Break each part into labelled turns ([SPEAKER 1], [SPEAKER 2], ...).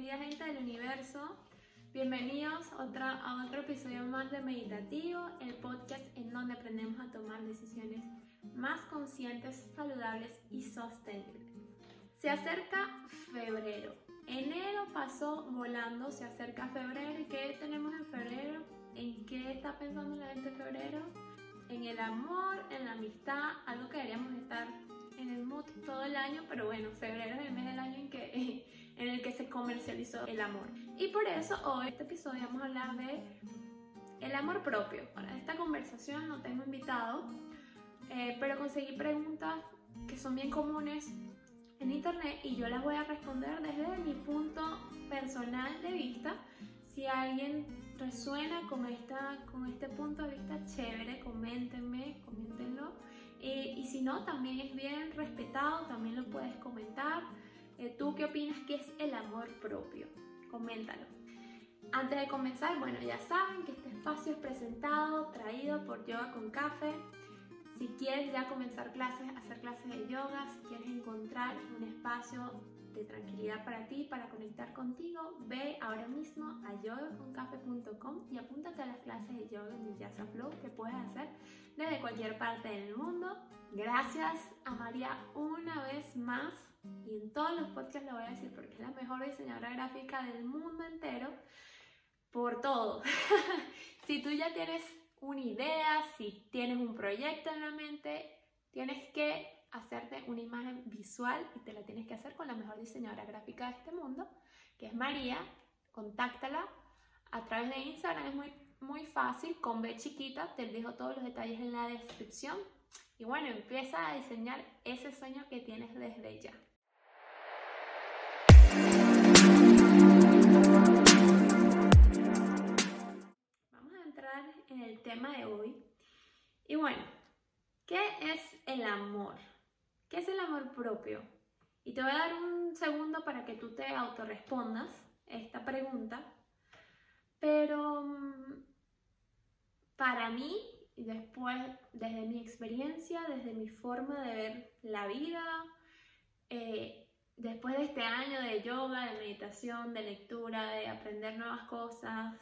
[SPEAKER 1] querida gente del universo. Bienvenidos otra, a otro episodio más de Meditativo, el podcast en donde aprendemos a tomar decisiones más conscientes, saludables y sostenibles. Se acerca febrero. Enero pasó volando, se acerca febrero. ¿Y qué tenemos en febrero? ¿En qué está pensando la gente en febrero? En el amor, en la amistad, algo que deberíamos estar en el mood todo el año, pero bueno, febrero es el mes del año en, que, en el que se comercializó el amor. Y por eso hoy, en este episodio, vamos a hablar de el amor propio. Para esta conversación no tengo invitado, eh, pero conseguí preguntas que son bien comunes en internet y yo las voy a responder desde mi punto personal de vista. Si alguien resuena con, esta, con este punto de vista, chévere, coméntenme, coméntenlo. Eh, y si no, también es bien respetado, también lo puedes comentar. Eh, ¿Tú qué opinas que es el amor propio? Coméntalo. Antes de comenzar, bueno, ya saben que este espacio es presentado, traído por Yoga con Café. Si quieres ya comenzar clases, hacer clases de yoga, si quieres encontrar un espacio de tranquilidad para ti, para conectar contigo, ve ahora mismo a yogaconcafe.com y apúntate a las clases de yoga en Vinyasa Flow que puedes hacer desde cualquier parte del mundo. Gracias a María una vez más y en todos los podcasts lo voy a decir porque es la mejor diseñadora gráfica del mundo entero por todo. si tú ya tienes una idea, si tienes un proyecto en la mente, tienes que hacerte una imagen visual y te la tienes que hacer con la mejor diseñadora gráfica de este mundo, que es María. Contáctala a través de Instagram, es muy, muy fácil, con B chiquita, te dejo todos los detalles en la descripción. Y bueno, empieza a diseñar ese sueño que tienes desde ya. Vamos a entrar en el tema de hoy. Y bueno, ¿qué es el amor? ¿Qué es el amor propio? Y te voy a dar un segundo para que tú te autorrespondas esta pregunta. Pero mm, para mí, y después, desde mi experiencia, desde mi forma de ver la vida, eh, después de este año de yoga, de meditación, de lectura, de aprender nuevas cosas,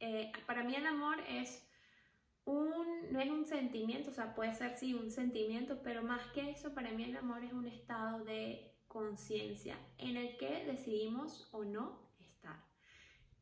[SPEAKER 1] eh, para mí el amor es un, no es un sentimiento, o sea, puede ser sí un sentimiento, pero más que eso, para mí el amor es un estado de conciencia en el que decidimos o no estar.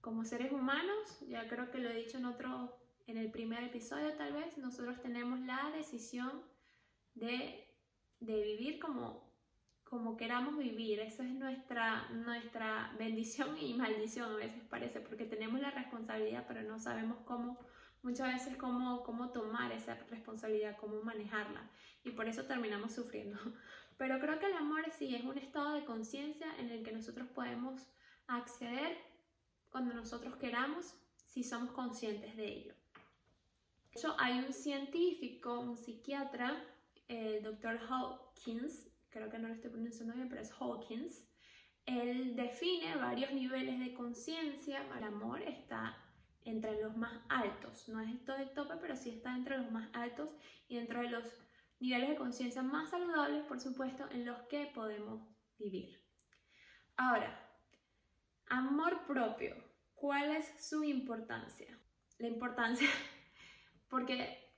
[SPEAKER 1] Como seres humanos, ya creo que lo he dicho en otro, en el primer episodio tal vez, nosotros tenemos la decisión de, de vivir como, como queramos vivir. Esa es nuestra, nuestra bendición y maldición a veces parece, porque tenemos la responsabilidad, pero no sabemos cómo muchas veces cómo, cómo tomar esa responsabilidad, cómo manejarla y por eso terminamos sufriendo. Pero creo que el amor sí es un estado de conciencia en el que nosotros podemos acceder cuando nosotros queramos si somos conscientes de ello. Hecho, hay un científico, un psiquiatra, el doctor Hawkins, creo que no lo estoy pronunciando bien, pero es Hawkins, él define varios niveles de conciencia. El amor está entre los más altos. No es todo el tope, pero sí está entre los más altos y dentro de los niveles de conciencia más saludables, por supuesto, en los que podemos vivir. Ahora, amor propio. ¿Cuál es su importancia? La importancia, porque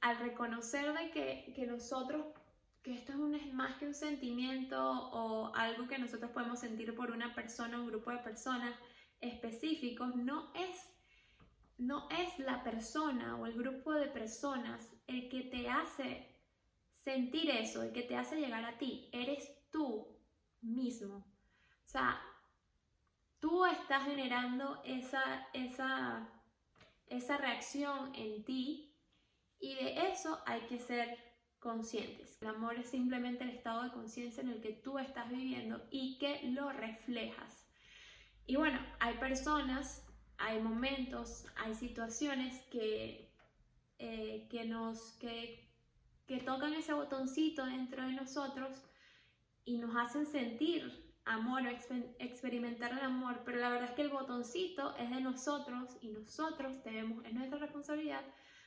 [SPEAKER 1] al reconocer de que, que nosotros, que esto es un, más que un sentimiento o algo que nosotros podemos sentir por una persona, un grupo de personas específicos, no es no es la persona o el grupo de personas el que te hace sentir eso, el que te hace llegar a ti, eres tú mismo. O sea, tú estás generando esa, esa, esa reacción en ti y de eso hay que ser conscientes. El amor es simplemente el estado de conciencia en el que tú estás viviendo y que lo reflejas. Y bueno, hay personas hay momentos, hay situaciones que, eh, que nos, que, que tocan ese botoncito dentro de nosotros y nos hacen sentir amor o experimentar el amor, pero la verdad es que el botoncito es de nosotros y nosotros debemos, es nuestra responsabilidad,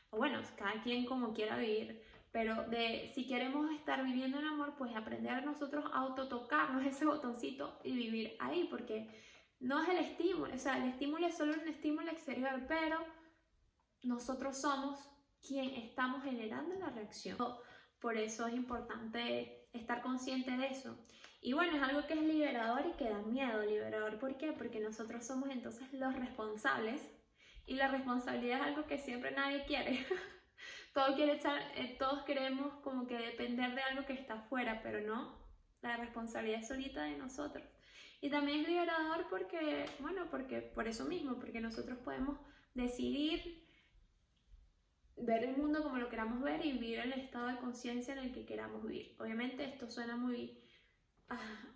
[SPEAKER 1] o bueno, cada quien como quiera vivir, pero de si queremos estar viviendo el amor, pues aprender a nosotros a autotocarnos ese botoncito y vivir ahí, porque no es el estímulo, o sea, el estímulo es solo un estímulo exterior, pero nosotros somos quien estamos generando la reacción. Por eso es importante estar consciente de eso. Y bueno, es algo que es liberador y que da miedo. Liberador, ¿por qué? Porque nosotros somos entonces los responsables y la responsabilidad es algo que siempre nadie quiere. todos, quiere echar, eh, todos queremos como que depender de algo que está afuera, pero no. La responsabilidad es solita de nosotros. Y también es liberador porque, bueno, porque por eso mismo, porque nosotros podemos decidir ver el mundo como lo queramos ver y vivir el estado de conciencia en el que queramos vivir. Obviamente esto suena muy,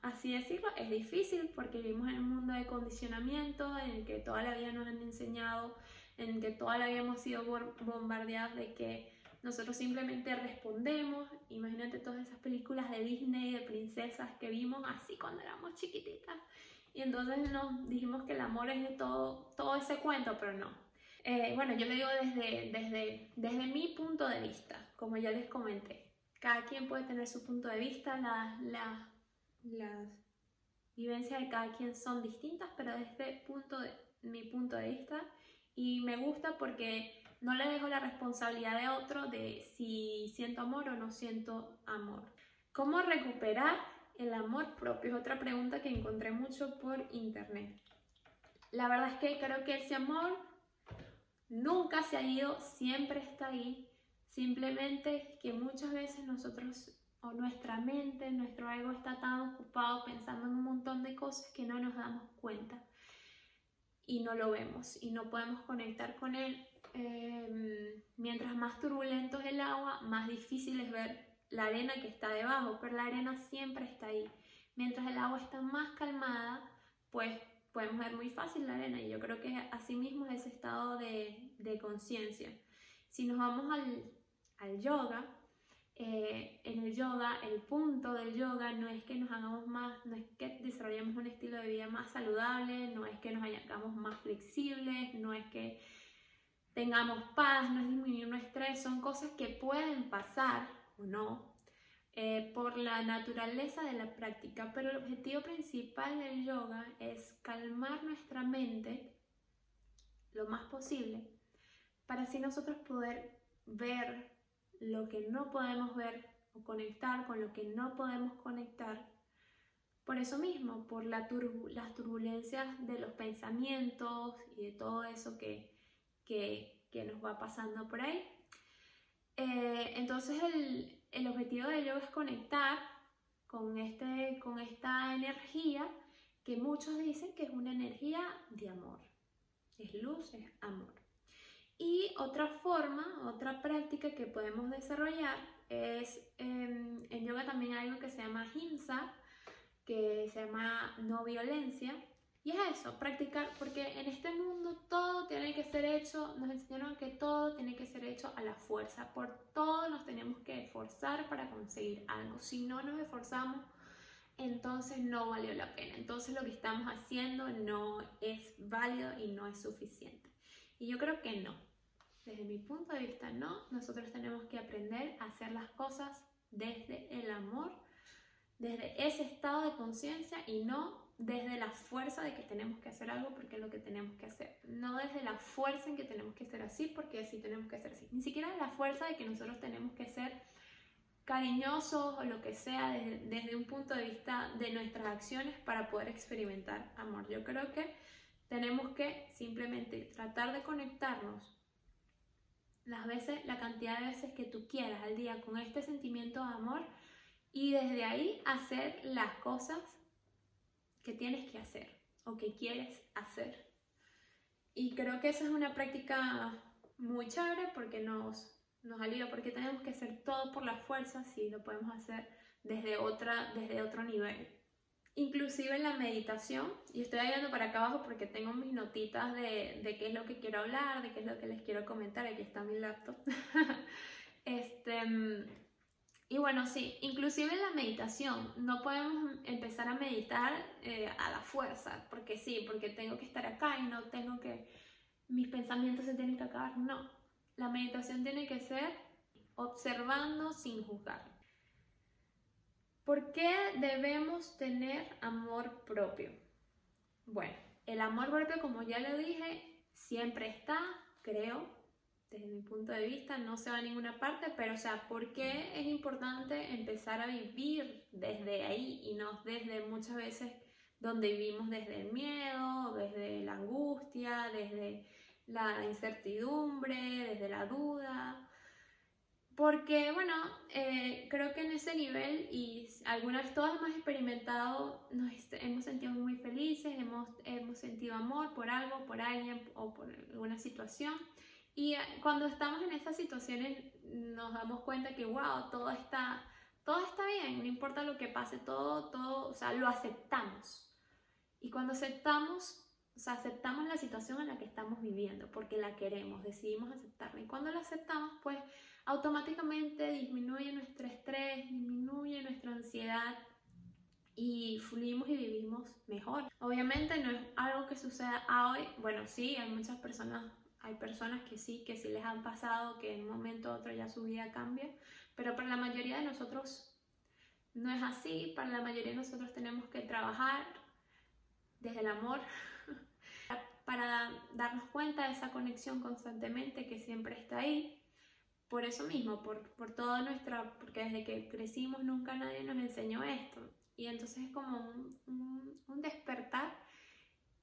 [SPEAKER 1] así decirlo, es difícil porque vivimos en un mundo de condicionamiento en el que toda la vida nos han enseñado, en el que toda la vida hemos sido bombardeados de que nosotros simplemente respondemos. Imagínate todas esas películas de Disney, de princesas que vimos así cuando éramos chiquititas. Y entonces nos dijimos que el amor es de todo, todo ese cuento, pero no eh, bueno, yo le digo desde, desde, desde mi punto de vista, como ya les comenté. Cada quien puede tener su punto de vista, las vivencias de cada quien son distintas, pero desde punto de, mi punto de vista. Y me gusta porque no le dejo la responsabilidad de otro de si siento amor o no siento amor. ¿Cómo recuperar el amor propio? Es otra pregunta que encontré mucho por internet. La verdad es que creo que ese amor nunca se ha ido, siempre está ahí. Simplemente que muchas veces nosotros o nuestra mente, nuestro ego está tan ocupado pensando en un montón de cosas que no nos damos cuenta y no lo vemos y no podemos conectar con él. Em, mientras más turbulento es el agua, más difícil es ver la arena que está debajo, pero la arena siempre está ahí. Mientras el agua está más calmada, pues podemos ver muy fácil la arena y yo creo que así mismo es ese estado de, de conciencia. Si nos vamos al, al yoga, eh, en el yoga, el punto del yoga no es que nos hagamos más, no es que desarrollemos un estilo de vida más saludable, no es que nos hagamos más flexibles, no es que tengamos paz, no es disminuir nuestro estrés, son cosas que pueden pasar o no, eh, por la naturaleza de la práctica, pero el objetivo principal del yoga es calmar nuestra mente lo más posible para así nosotros poder ver lo que no podemos ver o conectar con lo que no podemos conectar. Por eso mismo, por las turbulencias de los pensamientos y de todo eso que, que, que nos va pasando por ahí. Eh, entonces el, el objetivo de yoga es conectar con, este, con esta energía que muchos dicen que es una energía de amor. Es luz, es amor. Y otra forma, otra práctica que podemos desarrollar es em, en yoga también hay algo que se llama himsa, que se llama no violencia, y es eso, practicar, porque en este mundo todo tiene que ser hecho, nos enseñaron que todo tiene que ser hecho a la fuerza, por todo nos tenemos que esforzar para conseguir algo. Si no nos esforzamos, entonces no valió la pena. Entonces lo que estamos haciendo no es válido y no es suficiente. Y yo creo que no. Desde mi punto de vista, no. Nosotros tenemos que aprender a hacer las cosas desde el amor, desde ese estado de conciencia y no desde la fuerza de que tenemos que hacer algo porque es lo que tenemos que hacer. No desde la fuerza en que tenemos que ser así porque así tenemos que ser así. Ni siquiera la fuerza de que nosotros tenemos que ser cariñosos o lo que sea desde, desde un punto de vista de nuestras acciones para poder experimentar amor. Yo creo que tenemos que simplemente tratar de conectarnos las veces, la cantidad de veces que tú quieras al día con este sentimiento de amor y desde ahí hacer las cosas que tienes que hacer o que quieres hacer. Y creo que esa es una práctica muy chévere porque nos, nos ayuda, porque tenemos que hacer todo por la fuerza si lo podemos hacer desde, otra, desde otro nivel. Inclusive en la meditación, y estoy viendo para acá abajo porque tengo mis notitas de, de qué es lo que quiero hablar, de qué es lo que les quiero comentar, aquí está mi laptop. este, y bueno, sí, inclusive en la meditación, no podemos empezar a meditar eh, a la fuerza, porque sí, porque tengo que estar acá y no tengo que, mis pensamientos se tienen que acabar, no. La meditación tiene que ser observando sin juzgar. ¿Por qué debemos tener amor propio? Bueno, el amor propio, como ya lo dije, siempre está, creo, desde mi punto de vista, no se va a ninguna parte, pero o sea, ¿por qué es importante empezar a vivir desde ahí y no desde muchas veces donde vivimos desde el miedo, desde la angustia, desde la incertidumbre, desde la duda? Porque, bueno, eh, creo que en ese nivel, y alguna vez todos hemos experimentado, nos hemos sentido muy felices, hemos, hemos sentido amor por algo, por alguien o por alguna situación. Y eh, cuando estamos en esas situaciones nos damos cuenta que, wow, todo está, todo está bien, no importa lo que pase, todo, todo, o sea, lo aceptamos. Y cuando aceptamos, o sea, aceptamos la situación en la que estamos viviendo porque la queremos, decidimos aceptarla. Y cuando la aceptamos, pues automáticamente disminuye nuestro estrés, disminuye nuestra ansiedad y fluimos y vivimos mejor. Obviamente no es algo que suceda hoy, bueno, sí, hay muchas personas, hay personas que sí, que sí les han pasado, que en un momento u otro ya su vida cambia, pero para la mayoría de nosotros no es así, para la mayoría de nosotros tenemos que trabajar desde el amor para darnos cuenta de esa conexión constantemente que siempre está ahí por eso mismo, por, por toda nuestra, porque desde que crecimos nunca nadie nos enseñó esto. Y entonces es como un, un, despertar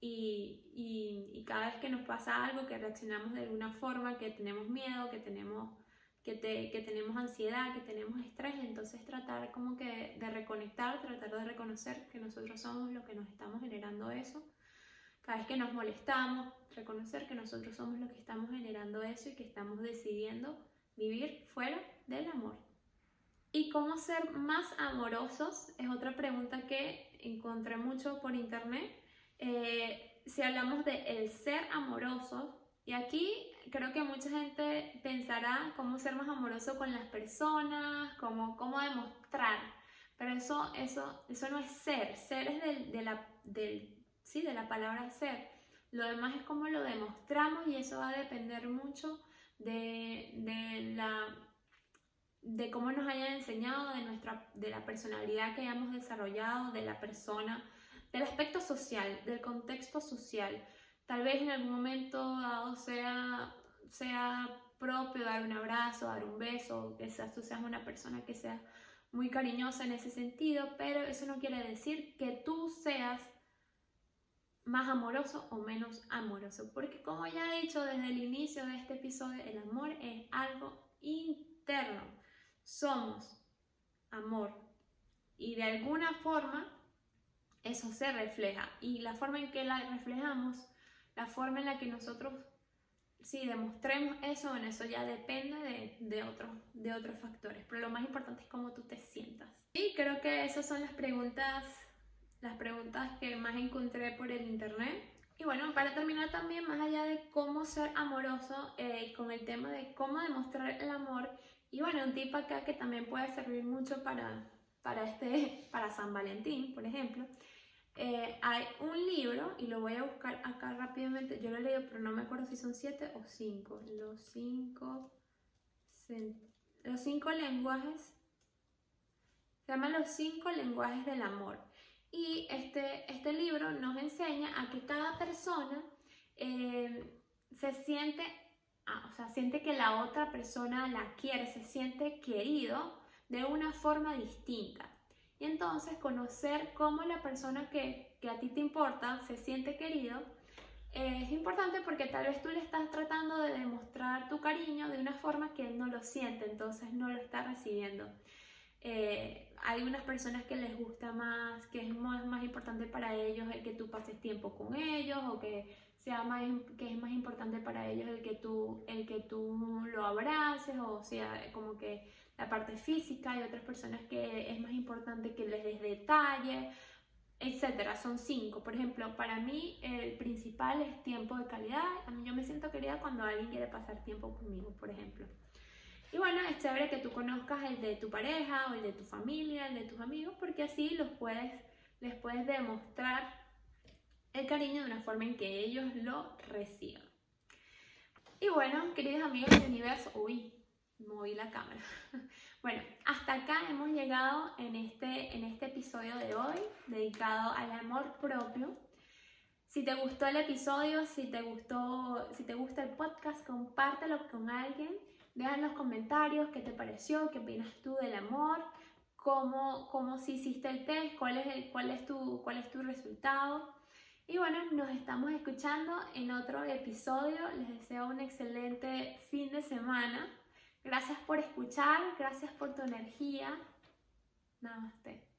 [SPEAKER 1] y, y, y, cada vez que nos pasa algo, que reaccionamos de alguna forma, que tenemos miedo, que tenemos, que, te, que tenemos ansiedad, que tenemos estrés, entonces tratar como que de reconectar, tratar de reconocer que nosotros somos los que nos estamos generando eso. Cada vez que nos molestamos, reconocer que nosotros somos los que estamos generando eso y que estamos decidiendo vivir fuera del amor. ¿Y cómo ser más amorosos? Es otra pregunta que encontré mucho por internet. Eh, si hablamos de el ser amoroso, y aquí creo que mucha gente pensará cómo ser más amoroso con las personas, cómo, cómo demostrar, pero eso, eso, eso no es ser, ser es de, la, del, sí, de la palabra ser. Lo demás es cómo lo demostramos y eso va a depender mucho de, de, la, de cómo nos hayan enseñado, de, nuestra, de la personalidad que hayamos desarrollado, de la persona, del aspecto social, del contexto social. Tal vez en algún momento dado sea, sea propio dar un abrazo, dar un beso, que tú seas una persona que sea muy cariñosa en ese sentido, pero eso no quiere decir que tú seas más amoroso o menos amoroso. Porque como ya he dicho desde el inicio de este episodio, el amor es algo interno. Somos amor. Y de alguna forma eso se refleja. Y la forma en que la reflejamos, la forma en la que nosotros si demostremos eso, en eso ya depende de, de, otros, de otros factores. Pero lo más importante es cómo tú te sientas. Y creo que esas son las preguntas las preguntas que más encontré por el internet. Y bueno, para terminar también, más allá de cómo ser amoroso, eh, con el tema de cómo demostrar el amor, y bueno, un tip acá que también puede servir mucho para, para, este, para San Valentín, por ejemplo. Eh, hay un libro, y lo voy a buscar acá rápidamente, yo lo he leído, pero no me acuerdo si son siete o cinco. Los cinco, los cinco lenguajes, se llama Los cinco lenguajes del amor. Y este, este libro nos enseña a que cada persona eh, se siente, ah, o sea, siente que la otra persona la quiere, se siente querido de una forma distinta. Y entonces conocer cómo la persona que, que a ti te importa se siente querido es importante porque tal vez tú le estás tratando de demostrar tu cariño de una forma que él no lo siente, entonces no lo está recibiendo. Eh, hay unas personas que les gusta más, que es más, importante para ellos el que tú pases tiempo con ellos o que sea más, que es más importante para ellos el que tú, el que tú lo abraces o sea, como que la parte física, hay otras personas que es más importante que les des detalle, etcétera. Son cinco. Por ejemplo, para mí el principal es tiempo de calidad. A mí yo me siento querida cuando alguien quiere pasar tiempo conmigo, por ejemplo. Y bueno, es chévere que tú conozcas el de tu pareja o el de tu familia, el de tus amigos, porque así los puedes, les puedes demostrar el cariño de una forma en que ellos lo reciban. Y bueno, queridos amigos del universo, uy, moví la cámara. Bueno, hasta acá hemos llegado en este, en este episodio de hoy, dedicado al amor propio. Si te gustó el episodio, si te gustó, si te gusta el podcast, compártelo con alguien. Deja en los comentarios qué te pareció, qué opinas tú del amor, cómo, cómo si hiciste el test, cuál es, el, cuál, es tu, cuál es tu resultado. Y bueno, nos estamos escuchando en otro episodio. Les deseo un excelente fin de semana. Gracias por escuchar, gracias por tu energía. Namaste.